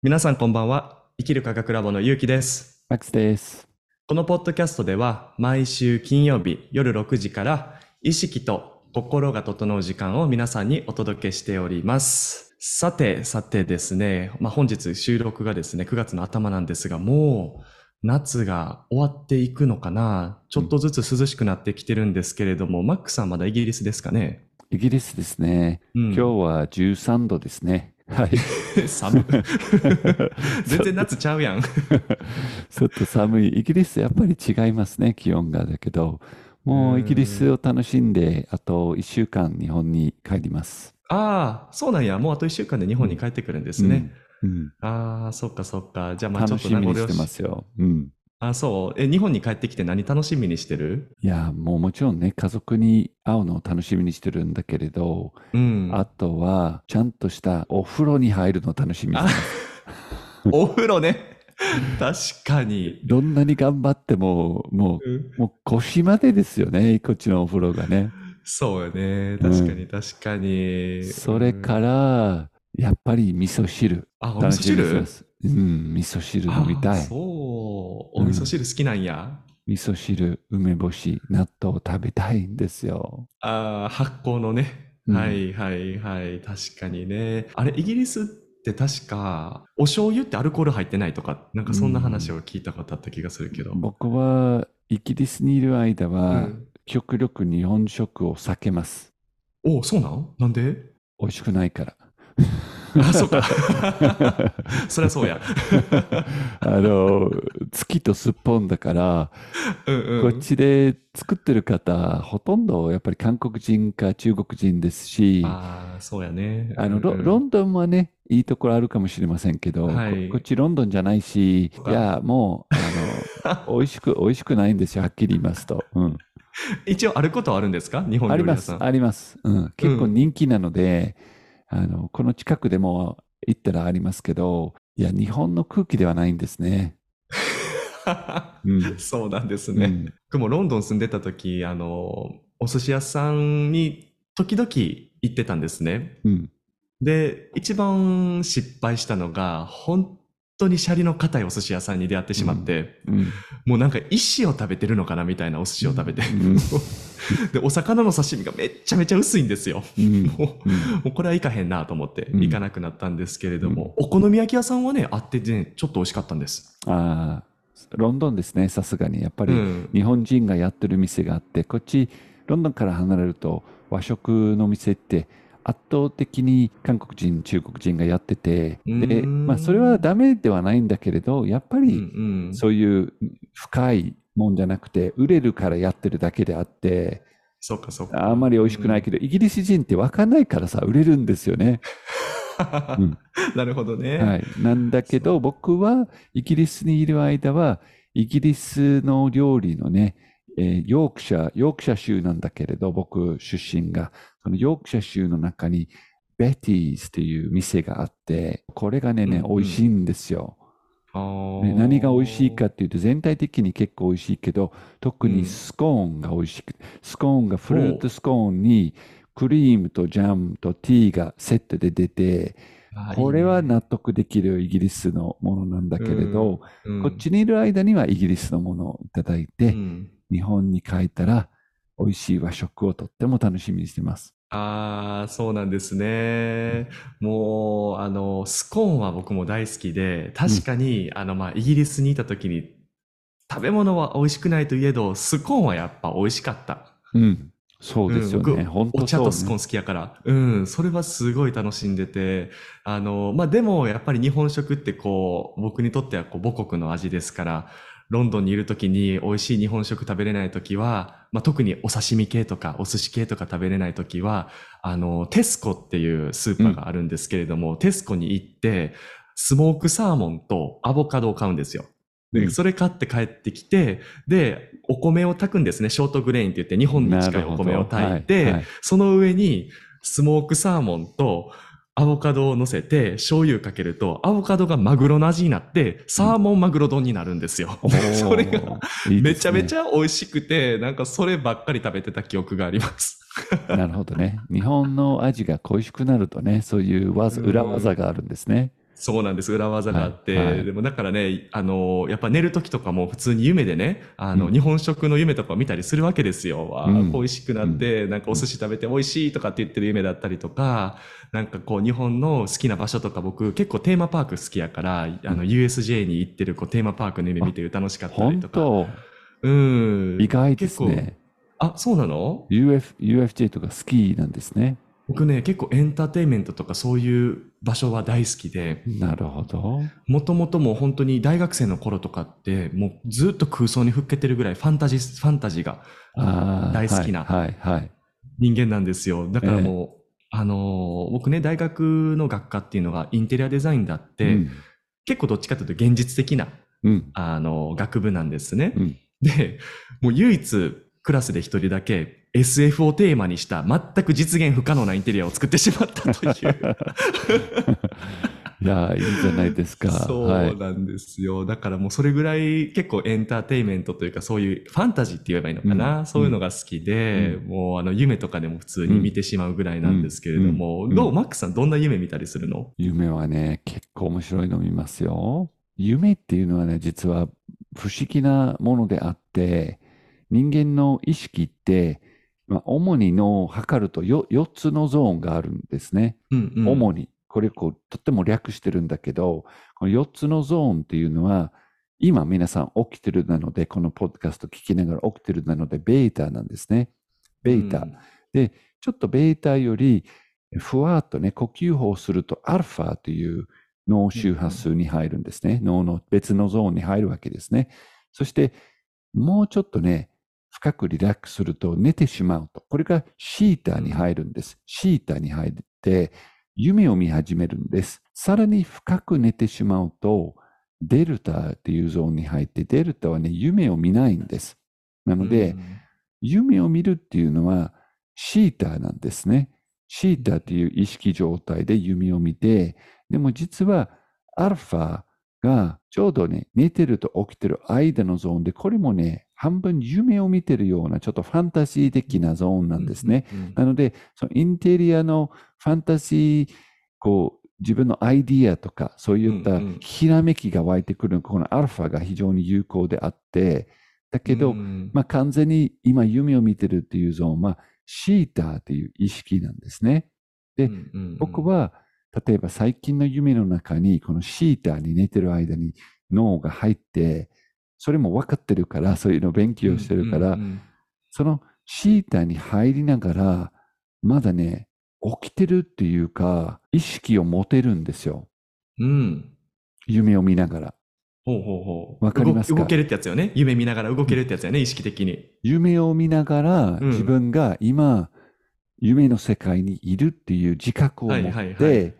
皆さんこんばんは。生きる科学ラボのゆうきです。マックスです。このポッドキャストでは毎週金曜日夜6時から意識と心が整う時間を皆さんにお届けしております。さて、さてですね、まあ、本日収録がですね、9月の頭なんですが、もう夏が終わっていくのかなちょっとずつ涼しくなってきてるんですけれども、マックさんまだイギリスですかね？イギリスですね。うん今日は13度ですね。はい。寒い。全然夏ちゃうやん。ちょっと寒い。イギリスやっぱり違いますね、気温が。だけど、もうイギリスを楽しんで、あと1週間日本に帰ります。ああ、そうなんや。もうあと1週間で日本に帰ってくるんですね。うん。うんああ、そっかそっか。じゃあまあちょっ楽しみにと名残惜してますよ。うん。あ、そう。え、日本に帰ってきて何楽しみにしてる？いや、もうもちろんね、家族に会うのを楽しみにしてるんだけれど、うん。あとは、ちゃんとしたお風呂に入るのを楽しみにしてます。お風呂ね。確かに。どんなに頑張っても、もうんう、もう腰までですよね、こっちのお風呂がね。そうよね。確かに確かに。それから、やっぱり味噌汁。あ、お味噌楽しみにして汁ますうん、味噌汁飲みたい。あそう。お味噌汁好きなんや。味噌汁、梅干し、納豆食べたいんですよ。ああ、発酵のね。うんはいはいはい。確かにね。あれ、イギリスって確か、お醤油ってアルコール入ってないとか、なんかそんな話を聞いたことあった気がするけど。僕は、イギリスにいる間うは、ん極力日本食を避けます。おそうなん？なんで？美味しくないから。あ、そうか。そりゃそうや。あの、月とすっぽんだから、うんうん。こっちで作ってる方、ほとんどやっぱり韓国人か中国人ですし、ああ、そうやね。あのロうんうんロンドンはね、いいところあるかもしれませんけど、はいここっちロンドンじゃないし、いや、もう、あの、美味しく、美味しくないんですよ、はっきり言いますと。うん。一応あることはあるんですか？日本あります、料理屋さん。あります。うん。結構人気なので、あの、この近くでも行ったらありますけど、いや、日本の空気ではないんですね。うん。そうなんですね。うん僕もロンドン住んでた時、あの、お寿司屋さんに時々行ってたんですね。うん。で、一番失敗したのが、本当にシャリの硬いお寿司屋さんに出会ってしまって、うん。もうなんか石を食べてるのかなみたいなお寿司を食べて。うん で、お魚の刺身がめっちゃめちゃ薄いんですよ。うん。もうこれはいかへんなと思ってうん行かなくなったんですけれども、お好み焼き屋さんはね、あってね、ちょっと美味しかったんです。ああ、ロンドンですね、さすがに。やっぱり、うん。日本人がやってる店があって、こっち、ロンドンから離れると和食の店って圧倒的に韓国人、中国人がやってて、うで、まあそれはダメではないんだけれど、やっぱうんりうん。そういう深いもんじゃなくて、売れるからやってるだけであって、そうかそうか。あんまり美味しくないけど、イギリス人ってわかんないからさ、売れるんですよね。うんなるほどね。はい。なんだけど、僕はイギリスにいる間は、イギリスの料理のね、えーヨークシャー、ヨークシャー州なんだけれど、僕出身が、そのヨークシャー州の中に、ベティーズという店があって、これがね、ねうんうん。美味しいんですよ。ね何が美味しいかっていうと、全体的に結構美味しいけど、特うん。にスコーンが美味しくて、スコーンがフルーツスコーンに、クリームとジャムとティーがセットで出て、これは納得できるイギリスのものなんだけれど、うん。こっちにいる間にはイギリスのものをいただいて、うん日本に帰ったら美味しい和食をとっても楽しみにしてます。ああ、そうなんですね。もう、あの、スコーンは僕も大好きで、確かに、あの、まあ、イギリスにいた時に、食べ物は美味しくないといえど、スコーンはやっぱ美味しかった。うん。そうですようんね。本お。茶とスコーン好きやから。うん、それはすごい楽しんでて、あの、まあ、でもやっぱり日本食ってこう、僕にとってはこう母国の味ですから、ロンドンにいる時に美味しい日本食食べれない時は、まあ、特にお刺身系とかお寿司系とか食べれない時は、あの、テスコっていうスーパーがあるんですけれども、テスコに行って、スモークサーモンとアボカドを買うんですよ。で、うんそれ買って帰ってきて、で、お米を炊くんですね。ショートグレインって言って、日本に近いお米を炊いて、はいはいその上にスモークサーモンとアボカドを乗せて醤油かけると、アボカドがマグロの味になって、サーモンマグロ丼になるんですよ。おーそれがめちゃめちゃ美味しくて、なんかそればっかり食べてた記憶があります。なるほどね。日本の味が恋しくなるとね、そういう技うん裏技があるんですね。そうなんです。裏技があって。はいはいでもだからね、あの、やっぱ寝る時とかも普通に夢でね、あの、うん日本食の夢とかを見たりするわけですよ。うん美味しくなって、なんかお寿司食べて美味しいとかって言ってる夢だったりとか、なんかこう日本の好きな場所とか僕結構テーマパーク好きやから、あの、USJ に行ってるこうテーマパークの夢見て楽しかったり本とか。当、うん。意外ですね。あ、そうなの？UF UFJ とか好きなんですね。僕ね、結構エンターテインメントとかそういう場所は大好きで、なるほど。もともともう本当に大学生の頃とかって、もうずっと空想にふっけてるぐらいファンタジー、ファンタジーが大好きな。人間なんですよ。だからもう、あのー僕ね、大学の学科っていうのがインテリアデザインだって、うん。結構どっちかというと現実的な、うん。あのー学部なんですね。うんで、もう唯一クラスで一人だけ SF をテーマにした全く実現不可能なインテリアを作ってしまったという。いやー、いいじゃないですか。そはい。うなんですよ。だからもうそれぐらい結構エンターテインメントというかそういうファンタジーって言えばいいのかな、うんそういうのが好きで、うもうあの夢とかでも普通に見てしまうぐらいなんですけれども、うんうんどうマックさんどんな夢見たりするの？夢はね、結構面白いの見ますよ。夢っていうのはね、実は不思議なものであって、人間の意識って、まあ、主に脳を測るとよ4つのゾーンがあるんですね。うんうん主に。これこう、とっても略してるんだけど、この4つのゾーンっていうのは、今皆さん起きてるなので、このポッドキャスト聞きながら起きてるなので、ベータなんですね。ベータ。で、ちょっとベータより、ふわっとね、呼吸法をすると、アルファという脳周波数に入るんですね。脳の別のゾーンに入るわけですね。そして、もうちょっとね、深くリラックスすると寝てしまうと。これがシータに入るんです。シータに入って、夢を見始めるんです。さらに深く寝てしまうと、デルタっていうゾーンに入って、デルタはね、夢を見ないんです。なので、夢を見るっていうのはシータなんですね。シータっていう意識状態で夢を見て、でも実はアルファがちょうどね、寝てると起きてる間のゾーンで、これもね、半分夢を見てるようなちょっとファンタジー的なゾーンなんですね。うんうんなので、そのインテリアのファンタジー、こう、自分のアイディアとか、そういったうんうんひらめきが湧いてくる、このアルファが非常に有効であって、だけど、うんまあ、完全に今夢を見てるっていうゾーンはシーターという意識なんですね。でうんうんうん僕は例えば最近の夢の中にこのシーターに寝てる間に脳が入ってそれも分かってるからそういうのを勉強してるから、うんうんそのシーターに入りながらまだね起きてるっていうか意識を持てるんですようん夢を見ながらほうほうほう。わかりますか？動動けるってやつよね。夢見ながら動けるってやつよね、意識的に。夢を見ながらうん自分が今、夢の世界にいるっていう自覚を持って、はいはいはい。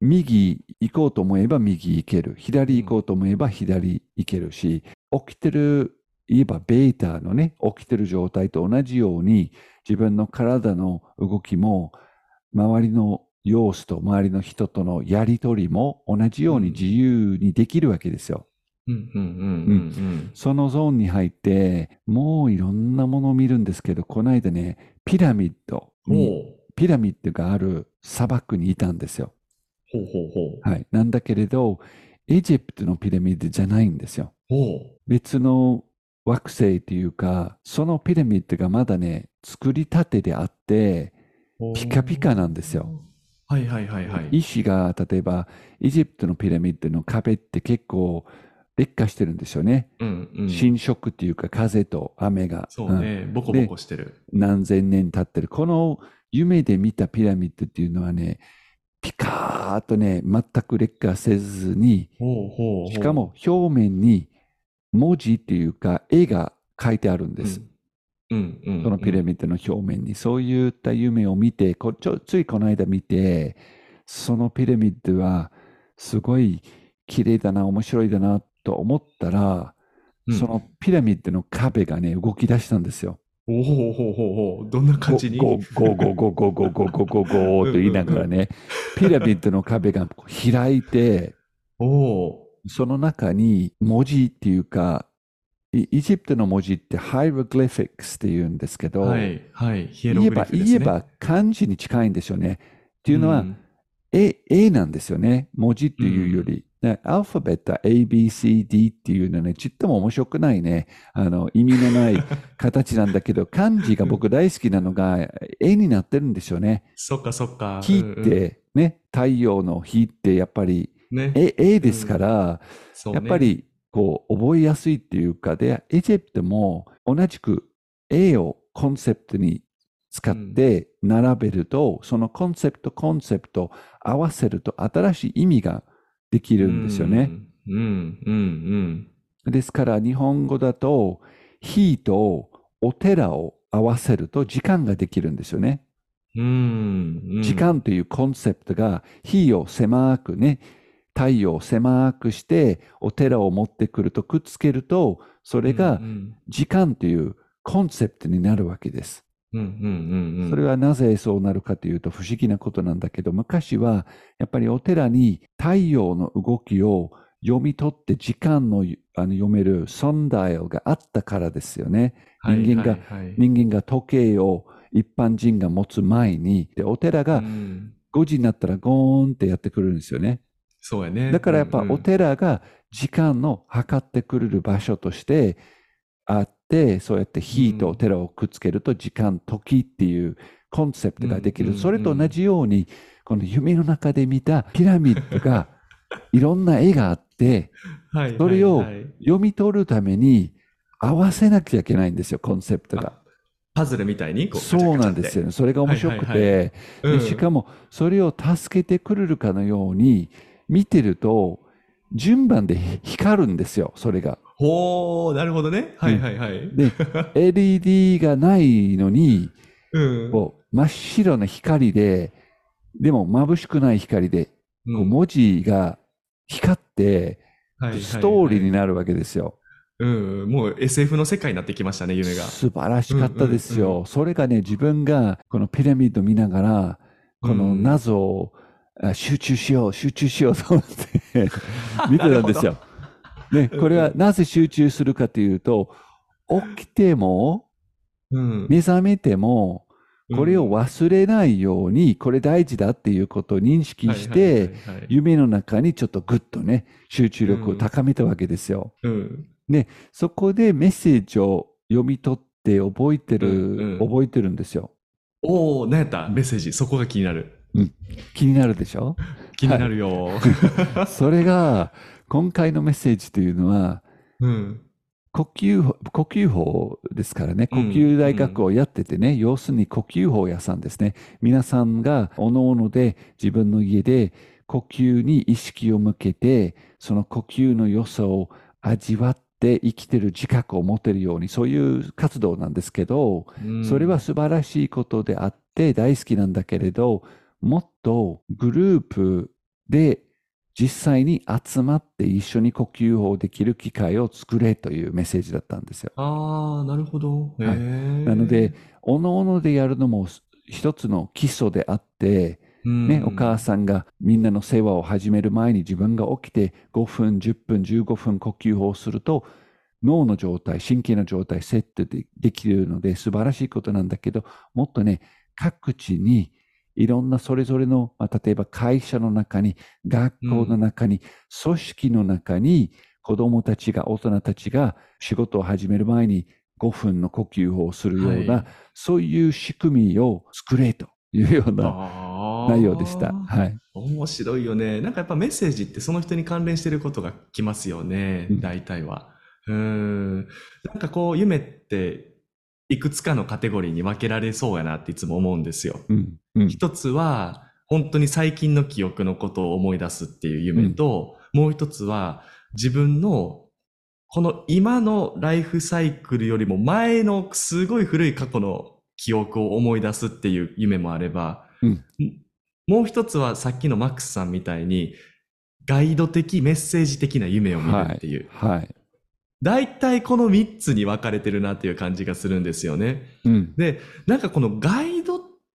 右行こうと思えば右行ける。左行こうと思えば左行けるし、起きてる言えばベータのね起きてる状態と同じように自分の体の動きも周りの様子と周りの人とのやりとりも同じように自由にできるわけですよ。そのゾーンに入って、もういろんなものを見るんですけど、この間ね、ピラミッドうん。に、ピラミッドがある砂漠にいたんですよ。ほうほうほう。はい。なんだけれど、エジプトのピラミッドじゃないんですよ。ほ別の惑星というか、そのピラミッドがまだね、作りたてであって、う。ピカピカなんですよ。はいはいはいはい。石が、例えば、エジプトのピラミッドの壁って結構劣化してるんですよね。うんうん。侵食っていうか、風と雨が。そうね、ボコボコしてる。何千年経ってる。この夢で見たピラミッドっていうのはね、ピカーっとね、全く劣化せずに、ほうほうほう。しかも表面に文字っていうか絵が書いてあるんです。うんうん。そのピラミッドの表面に。そういった夢を見て、こちょついこの間見て、そのピラミッドはすごい綺麗だな、面白いだなと思ったら、うんそのピラミッドの壁がね、動き出したんですよ。おほうほうほうほう。どんな感じに？ゴゴゴゴゴゴゴゴゴゴと言いながらね、ピラミッドの壁が開いて、おおその中に文字っていうか、イイジプトの文字ってハイログリフィックスって言うんですけど、はいはい。ヒエロ言えばグリフですね。言えば漢字に近いんですよね。っていうのは、ん A, A なんですよね。文字っていうより。ねアルファベット A, B, C, D っていうのはね、ちっとも面白くないね。あの、意味のない形なんだけど、漢字が僕大好きなのが A になってるんですよね。そっかそっか。火っうんうんて、ね、太陽の火ってやっぱりね。A, A ですから、そうねやっぱりこう覚えやすいっていうかで、エジプトも同じく A をコンセプトに使って並べると、そのコンセプト、コンセプト合わせると新しい意味ができるんですよね。うん、うん、うん、ですから日本語だと、火とお寺を合わせると時間ができるんですよね。うん。うん。時間というコンセプトが火を狭くね、太陽を狭くしてお寺を持ってくるとくっつけると、それがうん、時間というコンセプトになるわけです。それはなぜそうなるかというと不思議なことなんだけど、昔はやっぱりお寺に太陽の動きを読み取って時間のあの読めるソンダイルがあったからですよね。はい人間が人間が時計を一般人が持つ前に、でお寺うがん5時になったらゴーンってやってくるんですよね。そうやね。だからやっぱお寺が時間の測ってくれる場所としてあって、そうやって火とお寺をくっつけると時間、時っていうコンセプトができる。それと同じように、この夢の中で見たピラミッドが いろんな絵があって、はいそれを読み取るために合わせなきゃいけないんですよ、コンセプトが。パズルみたいにそうなんですよね。それが面白くて、しかもそれを助けてくれるかのように見てると順番で光るんですよそれが。ほー、なるほどね。はいはいはい。で LED がないのにうん。こう真っ白な光ででも眩しくない光でこう文字が光ってストーリーにななるわけですよ。うん。もう SF の世界になってきましたね、夢が。素晴らしかったですうんうんよ。それがね自分がこのピラミッド見ながらこのうん謎をあ集中しよう、集中しようと思って 見てたんですよ。ね、これはなぜ集中するかというと、起きても、うん。目覚めても、これを忘れないように、これ大事だっていうことを認識しはいて、はいはいはい夢の中にちょっとグッとね、集中力を高めたわけですよ。うん。そこでメッセージを読み取って覚えてる、うんうん覚えてるんですよ。おー、何やった？メッセージ。そこが気になる。気になるでしょ？気になるよ。それが、今回のメッセージというのは、うん。呼吸法、呼吸法ですからね、呼うん吸大学をやっててね、要するに呼吸法屋さんですね。皆さんがおのおので自分の家で呼吸に意識を向けて、その呼吸の良さを味わって生きてる自覚を持てるように、そういう活動なんですけど、うんそれは素晴らしいことであって大好きなんだけれど、もっとグループで実際に集まって一緒に呼吸法できる機会を作れというメッセージだったんですよ。ああ、なるほど。へはいーなので、、おのおのでやるのも一つの基礎であって、ね、お母さんがみんなの世話を始める前に自分が起きて5分、10分、15分呼吸法をすると脳の状態、神経の状態セットでできるので素晴らしいことなんだけど、もっとね、各地にいろんなそれぞれの、まあ、例えば会社の中に、学校の中に、組織の中に子供たちが、大人たちが仕事を始める前に5分の呼吸法をするような、はいそういう仕組みを作れというような内容でした。はい。面白いよね。なんかやっぱメッセージってその人に関連してることがきますよね。うん大体は。うん。なんかこう、夢っていくつかのカテゴリーに分けられそうやなっていつも思うんですよ。うん。うん。一つは、本当に最近の記憶のことを思い出すっていう夢と、もう一つは、自分のこの今のライフサイクルよりも前のすごい古い過去の記憶を思い出すっていう夢もあれば、うんもう一つはさっきのマックスさんみたいに、ガイド的、メッセージ的な夢を見るっていう。はい。大体この三つに分かれてるなっていう感じがするんですよね。うん。で、なんかこのガイド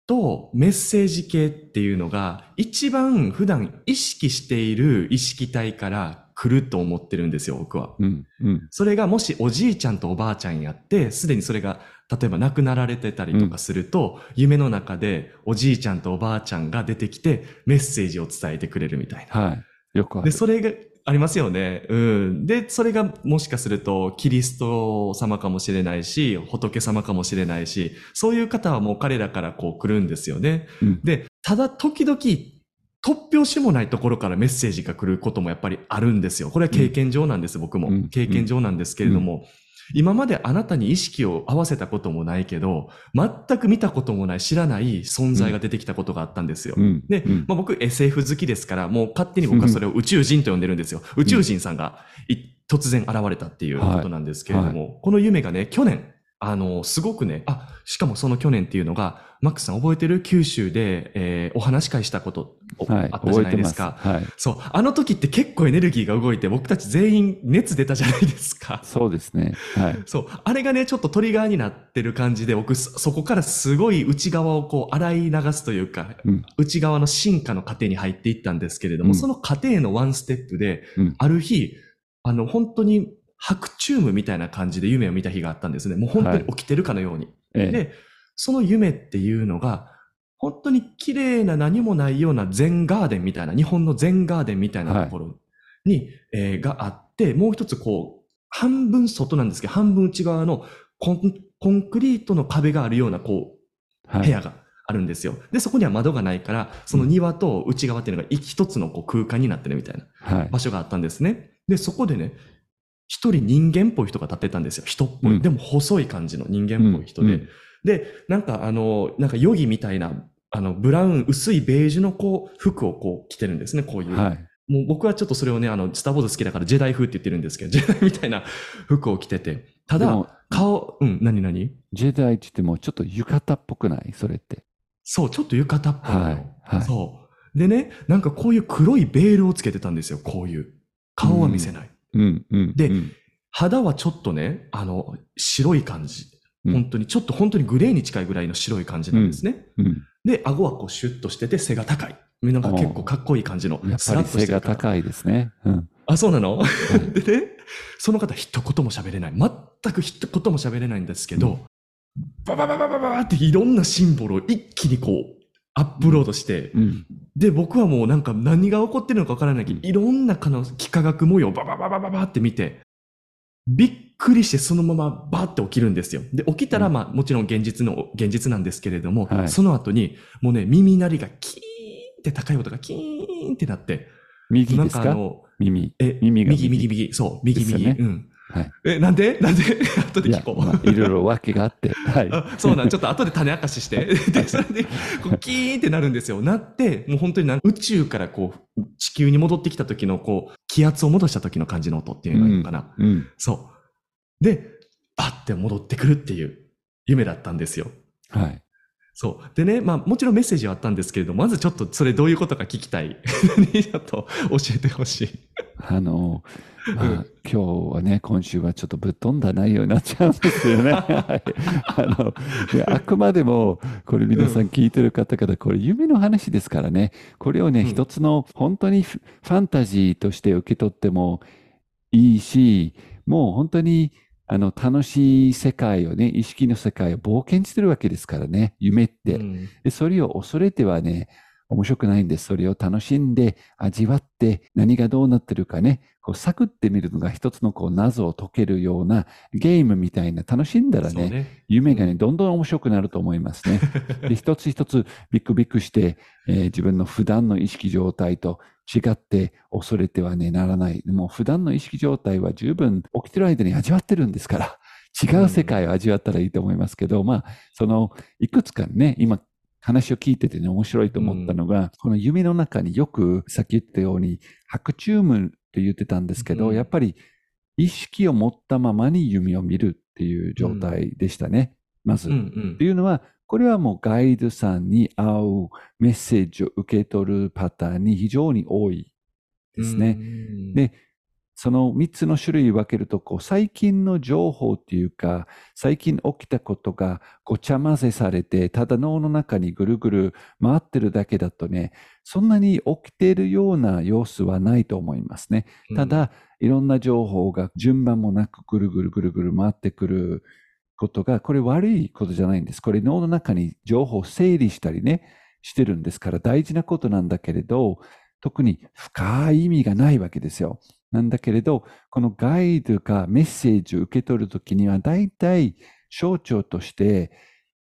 とメッセージ系っていうのが一番普段意識している意識体から来ると思ってるんですよ、僕は。うん。うん。それがもしおじいちゃんとおばあちゃんやって、すでにそれが、例えば亡くなられてたりとかすると、夢の中でおじいちゃんとおばあちゃんが出てきて、メッセージを伝えてくれるみたいな。はい。よくあで、る。それがありますよね。うん。で、それがもしかすると、キリスト様かもしれないし、仏様かもしれないし、そういう方はもう彼らからこう来るんですよね。うんで、ただ時々、突拍子もないところからメッセージが来ることもやっぱりあるんですよ。これは経験上なんです、僕もうん。経験上なんですけれども、今まであなたに意識を合わせたこともないけど、全く見たこともない、知らない存在が出てきたことがあったんですよ。うん。でうんまあ、僕 SF 好きですから、もう勝手に僕はそれを宇宙人と呼んでるんですよ。宇宙人さんがい突然現れたっていうことなんですけれども、この夢がね、去年、あの、すごくね、あ、しかもその去年っていうのが、マックスさん覚えてる？九州で、えーお話し会したこと、おはい。あったじゃ。ないですか。はい。そう。あの時って結構エネルギーが動いて、僕たち全員熱出たじゃないですか。そうですね。はい。そう。あれがね、ちょっとトリガーになってる感じで、僕、そそこからすごい内側をこう、洗い流すというか、うん。内側の進化の過程に入っていったんですけれども、うんその過程のワンステップで、うんある日、あの、本当に白チュームみたいな感じで夢を見た日があったんですね。もう本当に起きてるかのように。ええ。で、その夢っていうのが、本当に綺麗な何もないような全ガーデンみたいな、日本の全ガーデンみたいなところに、えーがあって、もう一つこう、半分外なんですけど、半分内側のコンコンクリートの壁があるような、こう、はい。部屋があるんですよ。で、そこには窓がないから、その庭と内側っていうのが一つのこう空間になってるみたいなはい。場所があったんですね。で、そこでね、一人人間っぽい人が立ってたんですよ。人っぽい。うんでも細い感じの人間っぽい人で。うんで、なんかあの、なんかヨギみたいな、あの、ブラウン、薄いベージュのこう、服をこう着てるんですね、こういう。はい。もう僕はちょっとそれをね、あの、スター・ウォーズ好きだからジェダイ風って言ってるんですけど、ジェダイみたいな服を着てて。ただ顔、うん、何何？ジェダイって言ってもちょっと浴衣っぽくない？それって。そう、ちょっと浴衣っぽい。はいはいそう。でね、なんかこういう黒いベールをつけてたんですよ、こういう。顔は見せない。うん。うん。でうん肌はちょっとね、あの、白い感じ。うん本当に、ちょっと本当にグレーに近いぐらいの白い感じなんですね。うん。で、顎はこうシュッとしてて背が高い。なんか結構かっこいい感じのスラッとしてるから。が高いですね。うん。あ、そうなの？でね、その方一言も喋れない。全く一言も喋れないんですけど、バババババババっていろんなシンボルを一気にこう、アップロードして、うん。で、僕はもうなんか何が起こってるのかわからないけど、うんいろんなかの幾何学模様をババババババって見て、びっくりしてそのままバーって起きるんですよ。で、起きたらうんまあもちろん現実の、現実なんですけれども、はいその後にもうね、耳鳴りがキーンって高い音がキーンってなって、なん右ですか？かあの、耳。え、耳が右、右、右、そう、右、右。ねうん。はい。え、なんで？なんで？後で聞こ、う。まあいろいろ訳があって。はい。あそうなん、ちょっと後で種明かしして。で、それで、こう、キーンってなるんですよ。なって、もう本当になん宇宙からこう、地球に戻ってきた時の、こう、気圧を戻した時の感じの音っていうのがいいのかな。うん。そう。で、バッて戻ってくるっていう夢だったんですよ。はい。そう。でね、まあもちろんメッセージはあったんですけれども、まずちょっとそれどういうことか聞きたい。ちょっと教えてほしい。あの、まうんあ、今日はね、今週はちょっとぶっ飛んだ内容になっちゃうんですよね。はい。あの、あくまでも、これ皆さん聞いてる方々、これ夢の話ですからね、これをね、うん。一つの本当にフファンタジーとして受け取ってもいいし、もう本当に、あの、楽しい世界をね、意識の世界を冒険してるわけですからね、夢って。うん。で、それを恐れてはね、面白くないんです。それを楽しんで、味わって、何がどうなってるかね、こう探ってみるのが一つのこう謎を解けるようなゲームみたいな楽しんだらね、ね。夢がね、どんどん面白くなると思いますね。で、一つ一つビクビクして、えー自分の普段の意識状態と違って恐れてはね、ならない。もう普段の意識状態は十分起きてる間に味わってるんですから、違う世界を味わったらいいと思いますけど、まあ、その、いくつかね、今、話を聞いててね、面白いと思ったのが、この夢の中によく、さっき言ったように、白チュームって言ってたんですけど、うんやっぱり意識を持ったままに夢を見るっていう状態でしたね。まず。うんうんっていうのは、これはもうガイドさんに合うメッセージを受け取るパターンに非常に多いですね。うんでその3つの種類分けると、こう、最近の情報っていうか、最近起きたことがごちゃ混ぜされて、ただ脳の中にぐるぐる回ってるだけだとね、そんなに起きているような様子はないと思いますね。ただ、いろんな情報が順番もなくぐるぐるぐるぐる回ってくることが、これ悪いことじゃないんです。これ脳の中に情報を整理したりね、してるんですから大事なことなんだけれど、特に深い意味がないわけですよ。なんだけれど、このガイドがメッセージを受け取るときには、大体象徴として、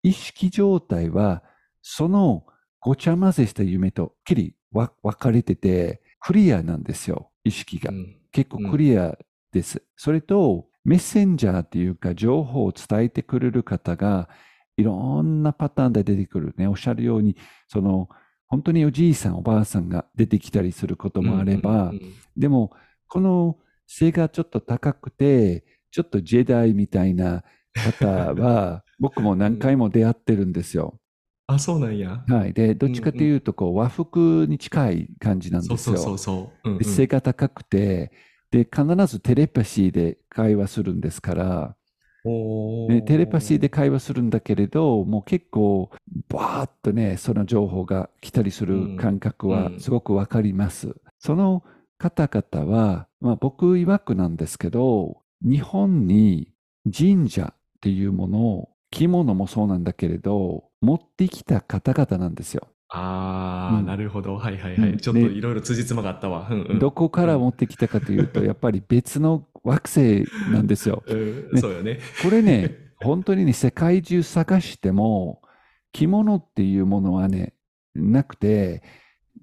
意識状態は、そのごちゃ混ぜした夢ときり分かれてて、クリアなんですよ、意識が。結構クリアです。それと、メッセンジャーっていうか、情報を伝えてくれる方が、いろんなパターンで出てくるね。おっしゃるように、その、本当におじいさん、おばあさんが出てきたりすることもあれば、でも、この背がちょっと高くて、ちょっとジェダイみたいな方は、僕も何回も出会ってるんですよ。あ、そうなんや。はい。で、どっちかというと、こう、和服に近い感じなんですよ。そうそうそうそう。背が高くて、で、必ずテレパシーで会話するんですから、でテレパシーで会話するんだけれど、もう結構、バーッとね、その情報が来たりする感覚はすごくわかります。うんうん、その方々は、まあ、僕曰くなんですけど、日本に神社っていうものを、着物もそうなんだけれど、持ってきた方々なんですよ。ああ、うん、なるほど。はいはいはい。うん、ちょっといろいろ辻褄があったわ。うんうん、どこから持ってきたかというと、やっぱり別の惑星なんですよ。ね、そうよね。これね、本当にね、世界中探しても、着物っていうものはね、なくて、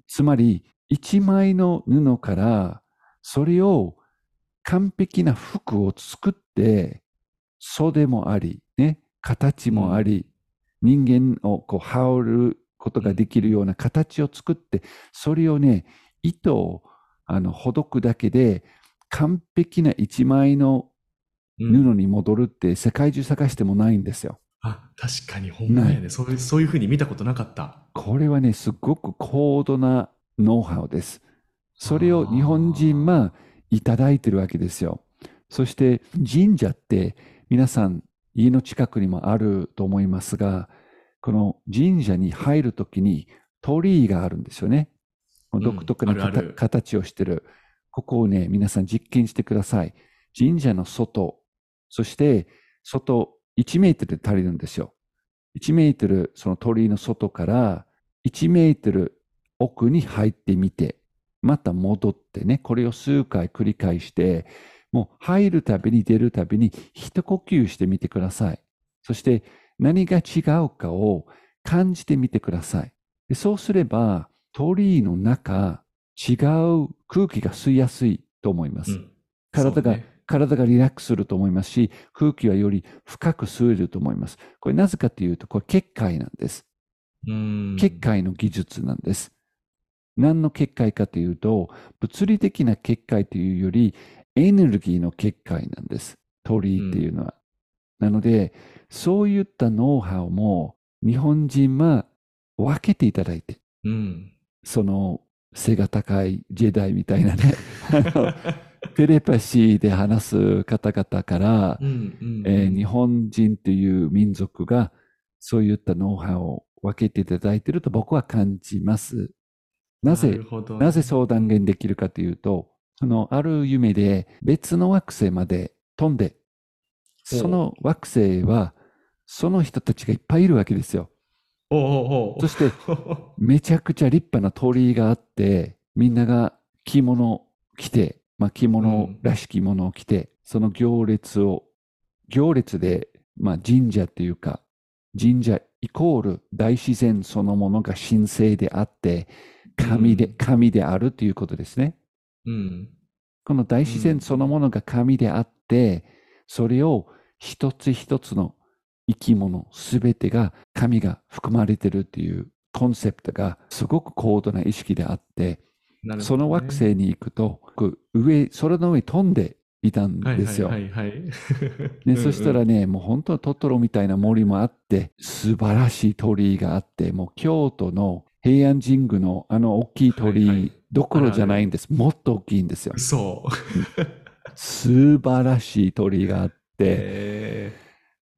つまり、一枚の布から、それを完璧な服を作って、袖もあり、ね、形もあり、人間をこう羽織ることができるような形を作って、それをね、糸をあのほどくだけで、完璧な一枚の布に戻るって世界中探してもないんですよ。あ、確かに、ほんまやね。そういう、そういうふうに見たことなかった。これはね、すごく高度なノウハウです。それを日本人はいただいてるわけですよ。そして神社って皆さん家の近くにもあると思いますが、この神社に入るときに鳥居があるんですよね。独特な、形をしてる。ここをね、皆さん実験してください。神社の外、そして外1メートルで足りるんですよ。1メートル、その鳥居の外から1メートル奥に入ってみて、また戻ってね、これを数回繰り返して、もう入るたびに出るたびに一呼吸してみてください。そして何が違うかを感じてみてください。でそうすれば、鳥居の中、違う空気が吸いやすいと思います。うん、体が、ね、体がリラックスすると思いますし、空気はより深く吸えると思います。これなぜかというと、これ結界なんです。結界の技術なんです。何の結界かというと、物理的な結界というより、エネルギーの結界なんです。鳥居っていうのは。うん、なので、そういったノウハウも日本人は分けていただいて、うん、その背が高いジェダイみたいなね、テレパシーで話す方々から、日本人という民族がそういったノウハウを分けていただいていると僕は感じます。なぜ、ななぜそう断言できるかというと、そのある夢で別の惑星まで飛んで、その惑星はその人たちがいっぱいいるわけですよ。おうおうそして、めちゃくちゃ立派な鳥居があって、みんなが着物を着て、まあ、着物らしきものを着て、うん、その行列を、行列で、まあ、神社っていうか、神社イコール大自然そのものが神聖であって、神で、うん、神であるということですね。うん、この大自然そのものが神であって、それを一つ一つの生き物すべてが神が含まれてるっていうコンセプトがすごく高度な意識であって、ね、その惑星に行くと上空の上飛んでいたんですよ。そしたらね、もう本当トトロみたいな森もあって、素晴らしい鳥居があって、もう京都の平安神宮のあの大きい鳥、はいはい。どころじゃないんです。もっと大きいんですよ。そう。素晴らしい鳥があって、え。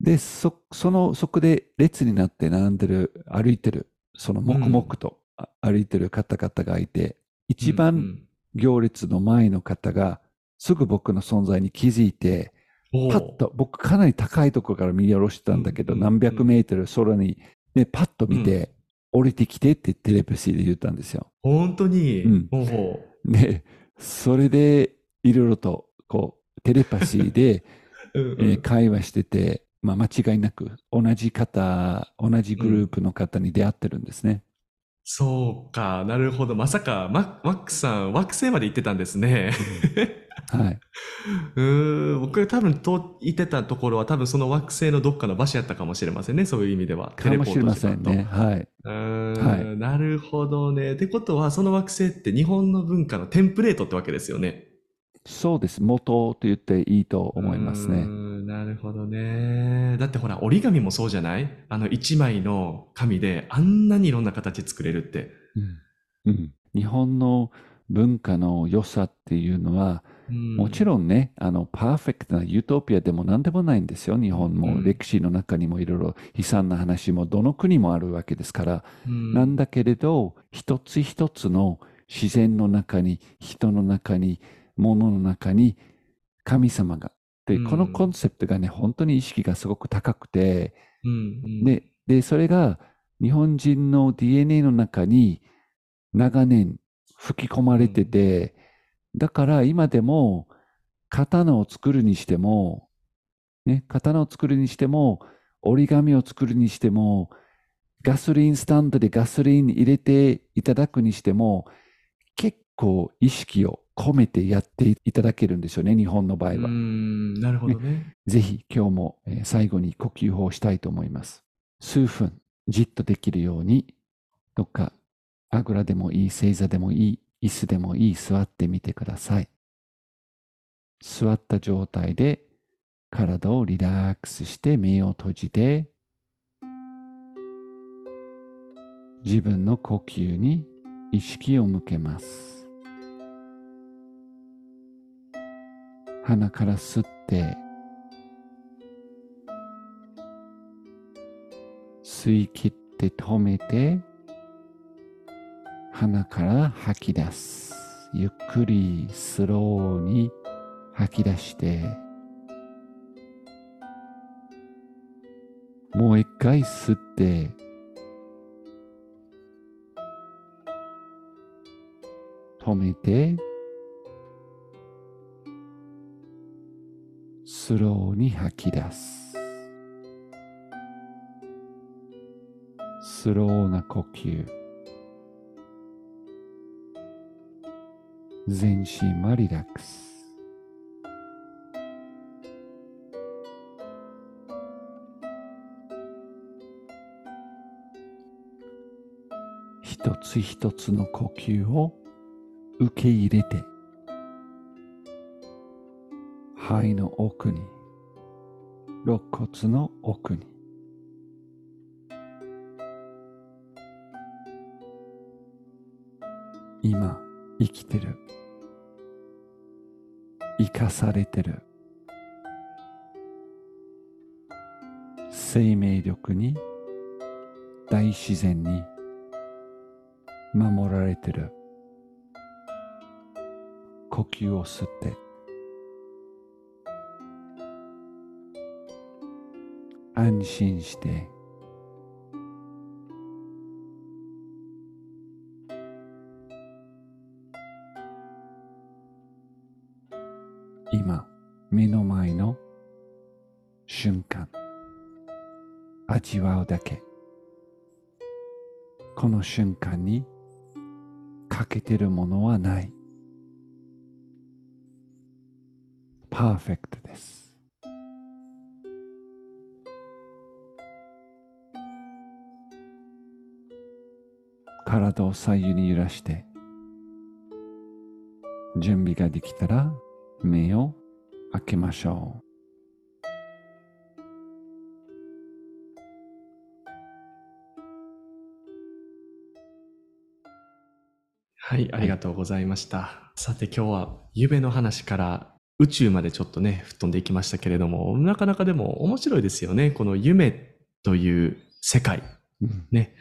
で、そ、その、そこで列になって並んでる、歩いてる、その黙々とあ歩いてる方々がいて、ー一番うん行列の前の方が、すぐ僕の存在に気づいて、うんパッと、僕かなり高いところから見下ろしてたんだけど、うん何百メートル空に、ね、パッと見て、降りてきてってテレパシーで言ったんですよ。本当に、うんほうほで、それで、いろいろと、こう、テレパシーで、う うんうんえー会話してて、まあ、間違いなく同じ方、同じグループの方に出会ってるんですね。そうか、なるほど。まさか、ママックさん、惑星まで行ってたんですね。はい。うーん、僕が多分と行ってたところは多分その惑星のどっかの場所やったかもしれませんね。そういう意味では。かもしれませんテレね。はい。うーん、なるほどね。ってことは、その惑星って日本の文化のテンプレートってわけですよね。そうです。元と言っていいと思いますね。うーんなるほどね。だってほら、折り紙もそうじゃない？あの一枚の紙であんなにいろんな形作れるって。うんうん日本の文化の良さっていうのは、もちん。ろんね、あの、パーフェクトなユートピアでも何でもないんですよ。日本もうん歴史の中にもいろいろ悲惨な話もどの国もあるわけですから、うんなんだけれど、一つ一つの自然の中に、人の中に、物の中に、神様が。で、うんこのコンセプトがね、本当に意識がすごく高くて、うんうんで、で、それが日本人の DNA の中に長年吹き込まれてて、だから今でも刀を作るにしても、ね、刀を作るにしても、折り紙を作るにしても、ガソリンスタンドでガソリン入れていただくにしても、結構意識を込めてやっていただけるんですよね、日本の場合は。なるほどね。ぜひ今日もえー最後に呼吸法をしたいと思います。数分じっとできるように、どっかあぐらでもいい、正座でもいい、椅子でもいい、座ってみてください。座った状態で体をリラックスして目を閉じて、自分の呼吸に意識を向けます。鼻から吸って、吸い切って止めて、鼻から吐き出す。ゆっくりスローに吐き出して、もう一回吸って、止めて、スローに吐き出す。スローな呼吸。全身はリラックス。一つ一つの呼吸を受け入れて、肺の奥に、肋骨の奥に、今生きてる、生かされてる、生命力に、大自然に守られてる。呼吸を吸って、安心して、うだけ。この瞬間に欠けてるものはない。パーフェクトです。体を左右に揺らして、準備ができたら目を開けましょう。はい、ありがとうございました。さて今日は夢の話から宇宙までちょっとね、吹っ飛んでいきましたけれども、なかなかでも面白いですよね。この夢という世界。うんね、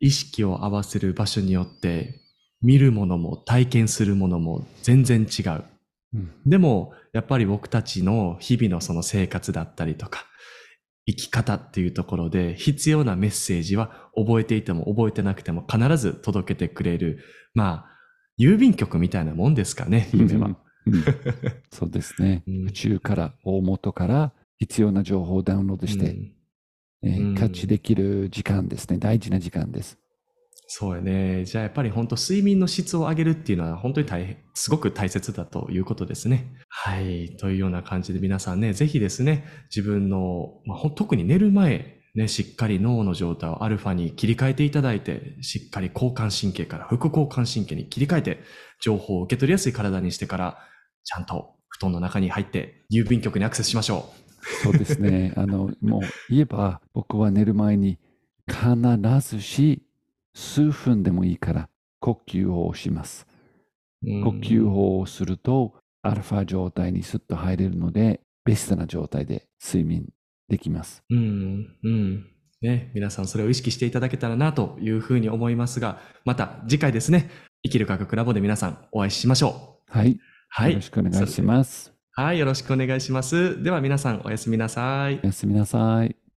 意識を合わせる場所によって、見るものも体験するものも全然違う。うんでも、やっぱり僕たちの日々のその生活だったりとか、生き方っていうところで必要なメッセージは覚えていても覚えてなくても必ず届けてくれる、まあ、郵便局みたいなもんですかね、夢は。う んそうですね、うん宇宙から、大元から必要な情報をダウンロードして、うんえーうんキャッチできる時間ですね。大事な時間です。そうやね。じゃあやっぱり本当睡眠の質を上げるっていうのは本当に大変、すごく大切だということですね。はい。というような感じで皆さんね、ぜひですね、自分の、まあ、特に寝る前、ね、しっかり脳の状態をアルファに切り替えていただいて、しっかり交感神経から副交感神経に切り替えて、情報を受け取りやすい体にしてから、ちゃんと布団の中に入って郵便局にアクセスしましょそうですね。あの、もう言えば、僕は寝る前に必ずし数分でもいいから呼吸法をします。呼吸法をすると、アルファ状態にスッと入れるので、ベストな状態で睡眠できます。うん、うん。ね、皆さんそれを意識していただけたらなというふうに思いますが、また次回ですね、生きる科学ラボで皆さんお会いしましょう。はい。はい。よろしくお願いします。はい、よろしくお願いします。では皆さんおやすみなさいお。やすみなさい。